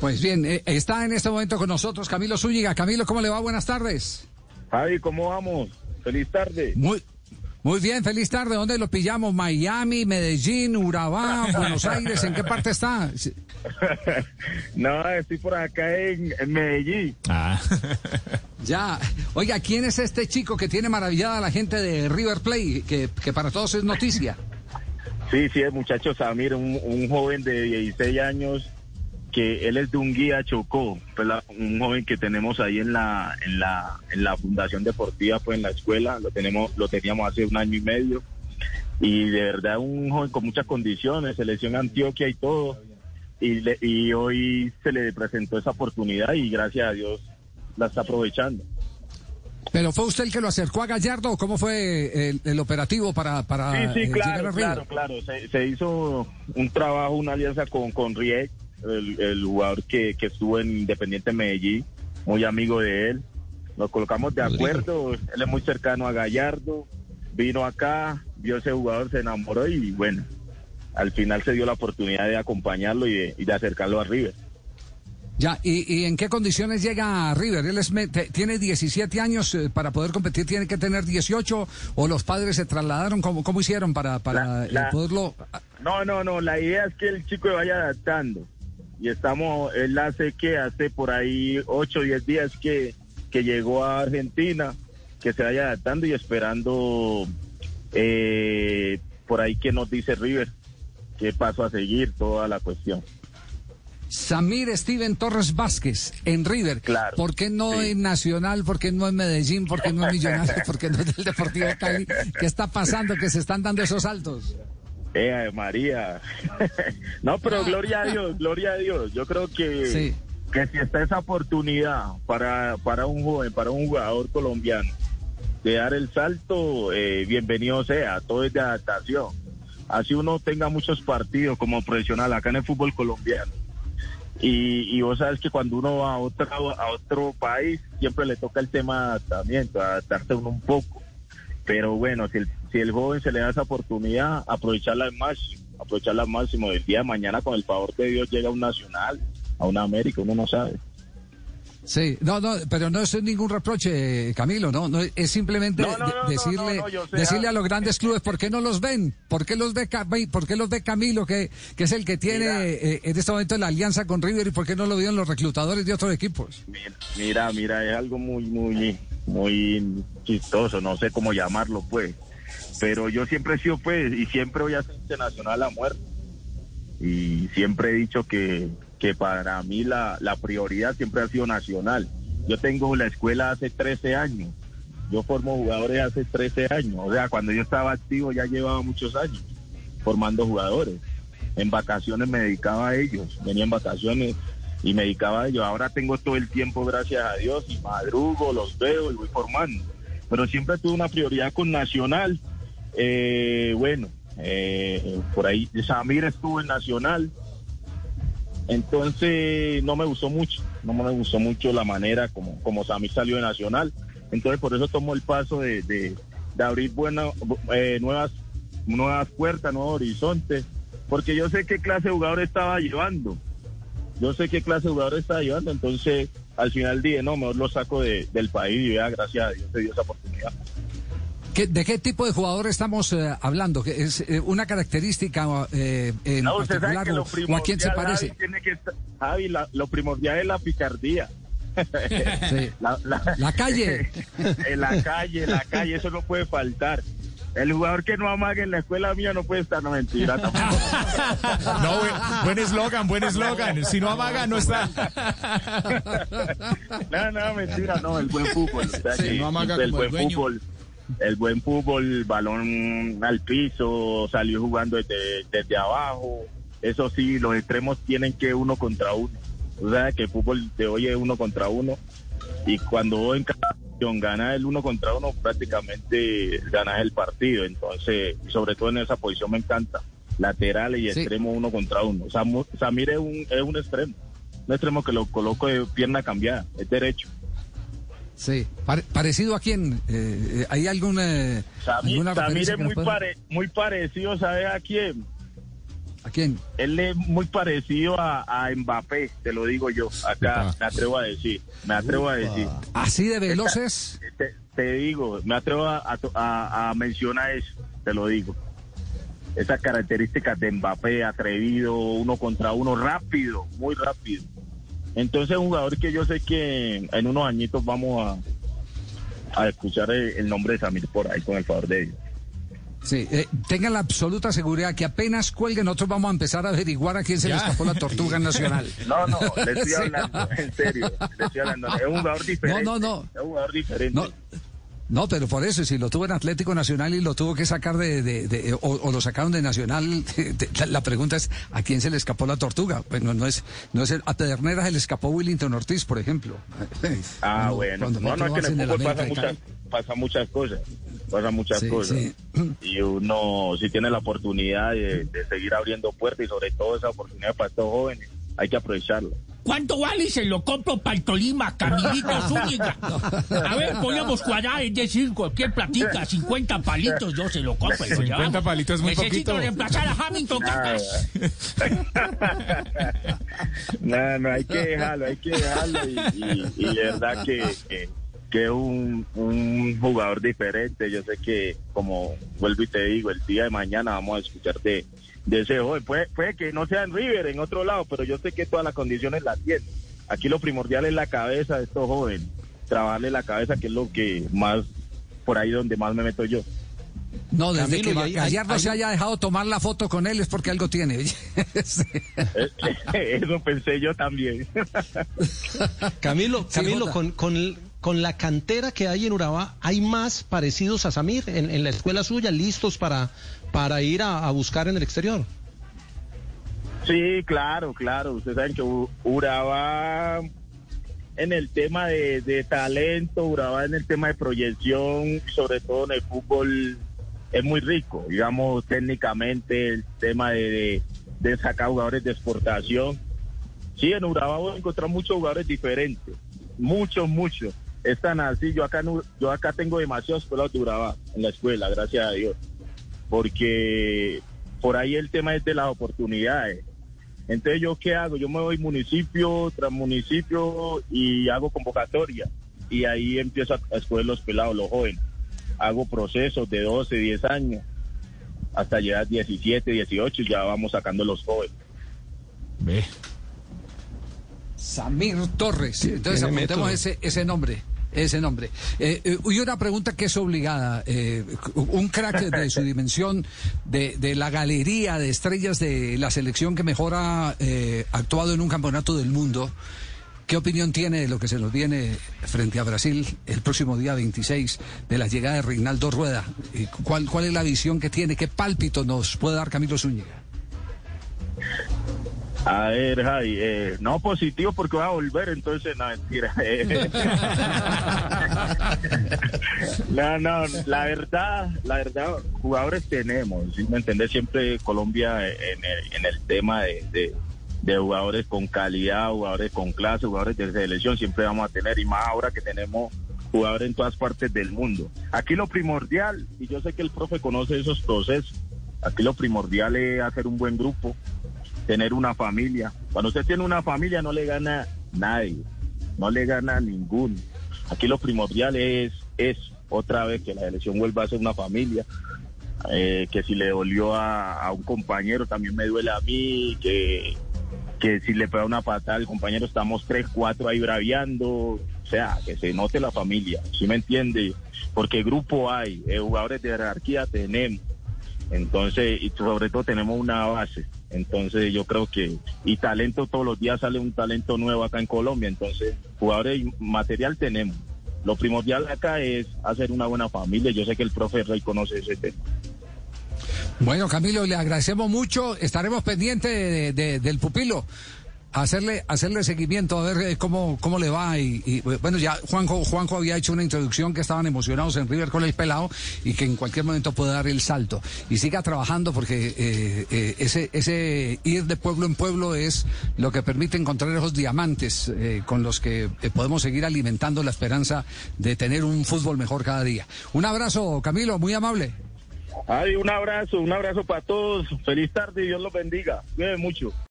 Pues bien, eh, está en este momento con nosotros Camilo Zúñiga. Camilo, ¿cómo le va? Buenas tardes. Javi, ¿cómo vamos? Feliz tarde. Muy, muy bien, feliz tarde. ¿Dónde lo pillamos? ¿Miami, Medellín, Urabá, Buenos Aires? ¿En qué parte está? no, estoy por acá en, Medellín. Ah. ya. Oiga, ¿quién es este chico que tiene maravillada a la gente de River Play, que, que para todos es noticia? Sí, sí, el muchacho Samir, un, un joven de 16 años que él es de un guía Chocó, pues un joven que tenemos ahí en la, en la, en la Fundación Deportiva, pues en la escuela, lo tenemos, lo teníamos hace un año y medio, y de verdad un joven con muchas condiciones, selección Antioquia y todo, y, y hoy se le presentó esa oportunidad y gracias a Dios la está aprovechando. ¿Pero fue usted el que lo acercó a Gallardo cómo fue el, operativo para, para sí, sí, claro, Claro, claro, se, se, hizo un trabajo, una alianza con, con Riek, el, jugador que, estuvo en Independiente Medellín, muy amigo de él. Nos colocamos de acuerdo, él es muy cercano a Gallardo, vino acá, vio ese jugador, se enamoró y bueno, al final se dio la oportunidad de acompañarlo y de, acercarlo a River. Ya, ¿y, en qué condiciones llega a River? Él es, tiene 17 años, eh, para poder competir tiene que tener 18, o los padres se trasladaron, ¿cómo, cómo hicieron para, para eh, poderlo...? No, no, no, la idea es que el chico vaya adaptando y estamos, él hace que hace por ahí 8 o 10 días que, que llegó a Argentina, que se vaya adaptando y esperando eh, por ahí que nos dice River, qué paso a seguir, toda la cuestión. Samir Steven Torres Vázquez en River. Claro. ¿Por qué no en Nacional? ¿Por qué no en Medellín? ¿Por qué no en Millonarios? ¿Por qué no en el Deportivo Cali? ¿Qué está pasando que se están dando esos saltos? Eh, María. no, pero gloria a Dios, gloria a Dios. Yo creo que, que si está esa oportunidad para, para un joven, para un jugador colombiano, de dar el salto, eh, bienvenido sea, todo es de adaptación. Así uno tenga muchos partidos como profesional acá en el fútbol colombiano. Y, y vos sabes que cuando uno va a otro, a otro país, siempre le toca el tema de adaptamiento, adaptarse uno un poco. Pero bueno, si el si el joven se le da esa oportunidad, aprovecharla al máximo, aprovecharla al máximo. Del día de mañana, con el favor de Dios, llega a un nacional, a una América, uno no sabe. Sí, no, no, pero no es ningún reproche, Camilo, no, no es simplemente decirle, decirle a los grandes clubes por qué no los ven, por qué los ve, por qué los ve Camilo, que, que es el que tiene eh, en este momento la alianza con River y por qué no lo vieron los reclutadores de otros equipos. Mira, mira, es algo muy, muy, muy chistoso, no sé cómo llamarlo, pues. Pero yo siempre he sido pues y siempre voy a ser internacional a muerte. Y siempre he dicho que, que para mí la, la prioridad siempre ha sido nacional. Yo tengo la escuela hace 13 años, yo formo jugadores hace 13 años, o sea, cuando yo estaba activo ya llevaba muchos años formando jugadores. En vacaciones me dedicaba a ellos, venía en vacaciones y me dedicaba a ellos. Ahora tengo todo el tiempo, gracias a Dios, y madrugo, los veo y voy formando. Pero siempre tuve una prioridad con Nacional eh, bueno, eh, por ahí Samir estuvo en Nacional, entonces no me gustó mucho, no me gustó mucho la manera como, como Samir salió de Nacional, entonces por eso tomó el paso de, de, abrir buenas, eh, nuevas, nuevas puertas, nuevos horizontes, porque yo sé qué clase de jugador estaba llevando, yo sé qué clase de jugador estaba llevando, entonces al final dije, no, mejor lo saco del país y vea, gracias a Dios se dio esa oportunidad. ¿De qué tipo de jugador estamos eh, hablando? ¿Es eh, una característica eh, en particular o, a quién se parece? Javi, lo primordial es la picardía. la, calle. en la calle, la calle, eso no puede faltar. El jugador que no amague en la escuela mía no puede estar, no mentira. no, buen eslogan, buen eslogan. Si no amaga, no está. no, no, mentira, no, el buen fútbol. no amaga el buen fútbol el buen fútbol, balón al piso, salió jugando desde, desde abajo. Eso sí, los extremos tienen que uno contra uno. O sea, que el fútbol de hoy es uno contra uno. Y cuando en cada gana el uno contra uno, prácticamente ganas el partido. Entonces, sobre todo en esa posición me encanta. Lateral y extremo uno contra uno. Sea, Samir es un, es un extremo. Un extremo que lo coloco de pierna cambiada, es derecho. Sí, parecido a quién? Eh, ¿Hay alguna, Samir, es muy, muy parecido, ¿sabes a quién? ¿A quién? Él es muy parecido a, Mbappé, te lo digo yo. Acá me atrevo a decir. Me atrevo a decir. ¿Así de veloces? Te, digo, me atrevo a, mencionar eso, te lo digo. Esas características de Mbappé, atrevido, uno contra uno, rápido, muy rápido. Entonces, un jugador que yo sé que en unos añitos vamos a, a escuchar el, nombre de Samir por ahí, con el favor de Dios. Sí, eh, tengan la absoluta seguridad que apenas cuelguen, nosotros vamos a empezar a averiguar a quién se le escapó la tortuga nacional. No, no, le estoy hablando, en serio, le estoy hablando. Es un jugador diferente. No, no, no. Es un jugador diferente. No. Pero por eso, si lo tuvo en Atlético Nacional y lo tuvo que sacar de, de, o, lo sacaron de Nacional, la pregunta es, ¿a quién se le escapó la tortuga? Bueno, no es, no es a Pedernera se le escapó Willington Ortiz, por ejemplo. Ah, bueno. No, no, es que en el fútbol pasa muchas, pasa muchas cosas pasan muchas cosas. Y uno, si tiene la oportunidad de, seguir abriendo puertas y sobre todo esa oportunidad para estos jóvenes, hay que aprovecharla. ¿Cuánto vale se lo compro para el Tolima, Camilito Zúñiga? A ver, podemos cuadrar, es decir, cualquier platica, 50 palitos, yo se lo compro. 50 palitos es muy Necesito reemplazar a Hamilton no, no, hay que dejarlo, hay que dejarlo y, y, verdad que que es un, un, jugador diferente. Yo sé que, como vuelvo y te digo, el día de mañana vamos a escuchar de, ese joven. Puede, puede que no sea en River, en otro lado, pero yo sé que todas las condiciones las tiene. Aquí lo primordial es la cabeza de estos jóvenes, trabajarle la cabeza, que es lo que más, por ahí donde más me meto yo. No, desde que ayer no se haya dejado tomar la foto con él es porque algo tiene. Eso pensé yo también. Camilo, Camilo, con, con, con la cantera que hay en Urabá, ¿hay más parecidos a Samir en, la escuela suya, listos para, para ir a, buscar en el exterior? Sí, claro, claro. Ustedes saben que Urabá en el tema de, talento, Urabá en el tema de proyección, sobre todo en el fútbol, es muy rico. Digamos, técnicamente, el tema de, de, sacar jugadores de exportación. Sí, en Urabá voy a encontrar muchos jugadores diferentes. Muchos, muchos es tan así, yo acá, yo acá tengo demasiados escuelas de Urabá en la escuela, gracias a Dios, porque por ahí el tema es de las oportunidades. Entonces, ¿yo qué hago? Yo me voy municipio tras municipio y hago convocatoria. Y ahí empiezo a escoger los pelados, los jóvenes. Hago procesos de 12, 10 años, hasta llegar a 17, 18 y ya vamos sacando los jóvenes. Ve. Samir Torres. Entonces apuntemos ese, ese nombre ese nombre. Eh, eh, y una pregunta que es obligada. Eh, un crack de su dimensión, de, de, la galería de estrellas de la selección que mejor ha actuado en un campeonato del mundo. ¿Qué opinión tiene de lo que se nos viene frente a Brasil el próximo día 26 de la llegada de Reinaldo Rueda? ¿Cuál, cuál es la visión que tiene? ¿Qué pálpito nos puede dar Camilo Zúñiga? A ver, Javi, eh, no positivo porque va a volver, entonces no, mentira. no, no, la verdad, la verdad, jugadores tenemos, ¿sí me entendés? Siempre Colombia en el, tema de, jugadores con calidad, jugadores con clase, jugadores de selección, siempre vamos a tener, y más ahora que tenemos jugadores en todas partes del mundo. Aquí lo primordial, y yo sé que el profe conoce esos procesos, aquí lo primordial es hacer un buen grupo, tener una familia. Cuando usted tiene una familia no le gana nadie, no le gana ninguno. Aquí lo primordial es, es otra vez que la elección vuelva a ser una familia, eh, que si le dolió a, un compañero también me duele a mí, que, que si le pega una patada al compañero estamos tres, cuatro ahí braviando, o sea, que se note la familia, ¿sí me entiende? Porque grupo hay, eh, jugadores de jerarquía tenemos, entonces, y sobre todo tenemos una base. Entonces yo creo que, y talento todos los días sale un talento nuevo acá en Colombia, entonces jugadores y material tenemos. Lo primordial acá es hacer una buena familia, yo sé que el profe Rey conoce ese tema. Bueno, Camilo, le agradecemos mucho, estaremos pendientes del pupilo hacerle hacerle seguimiento a ver eh, cómo cómo le va y, bueno ya Juanjo Juanjo había hecho una introducción que estaban emocionados en River con el pelado y que en cualquier momento puede dar el salto y siga trabajando porque eh, eh, ese ese ir de pueblo en pueblo es lo que permite encontrar esos diamantes con los que podemos seguir alimentando la esperanza de tener un fútbol mejor cada día un abrazo Camilo muy amable Ay, un abrazo, un abrazo para todos. Feliz tarde y Dios los bendiga. Cuídense mucho.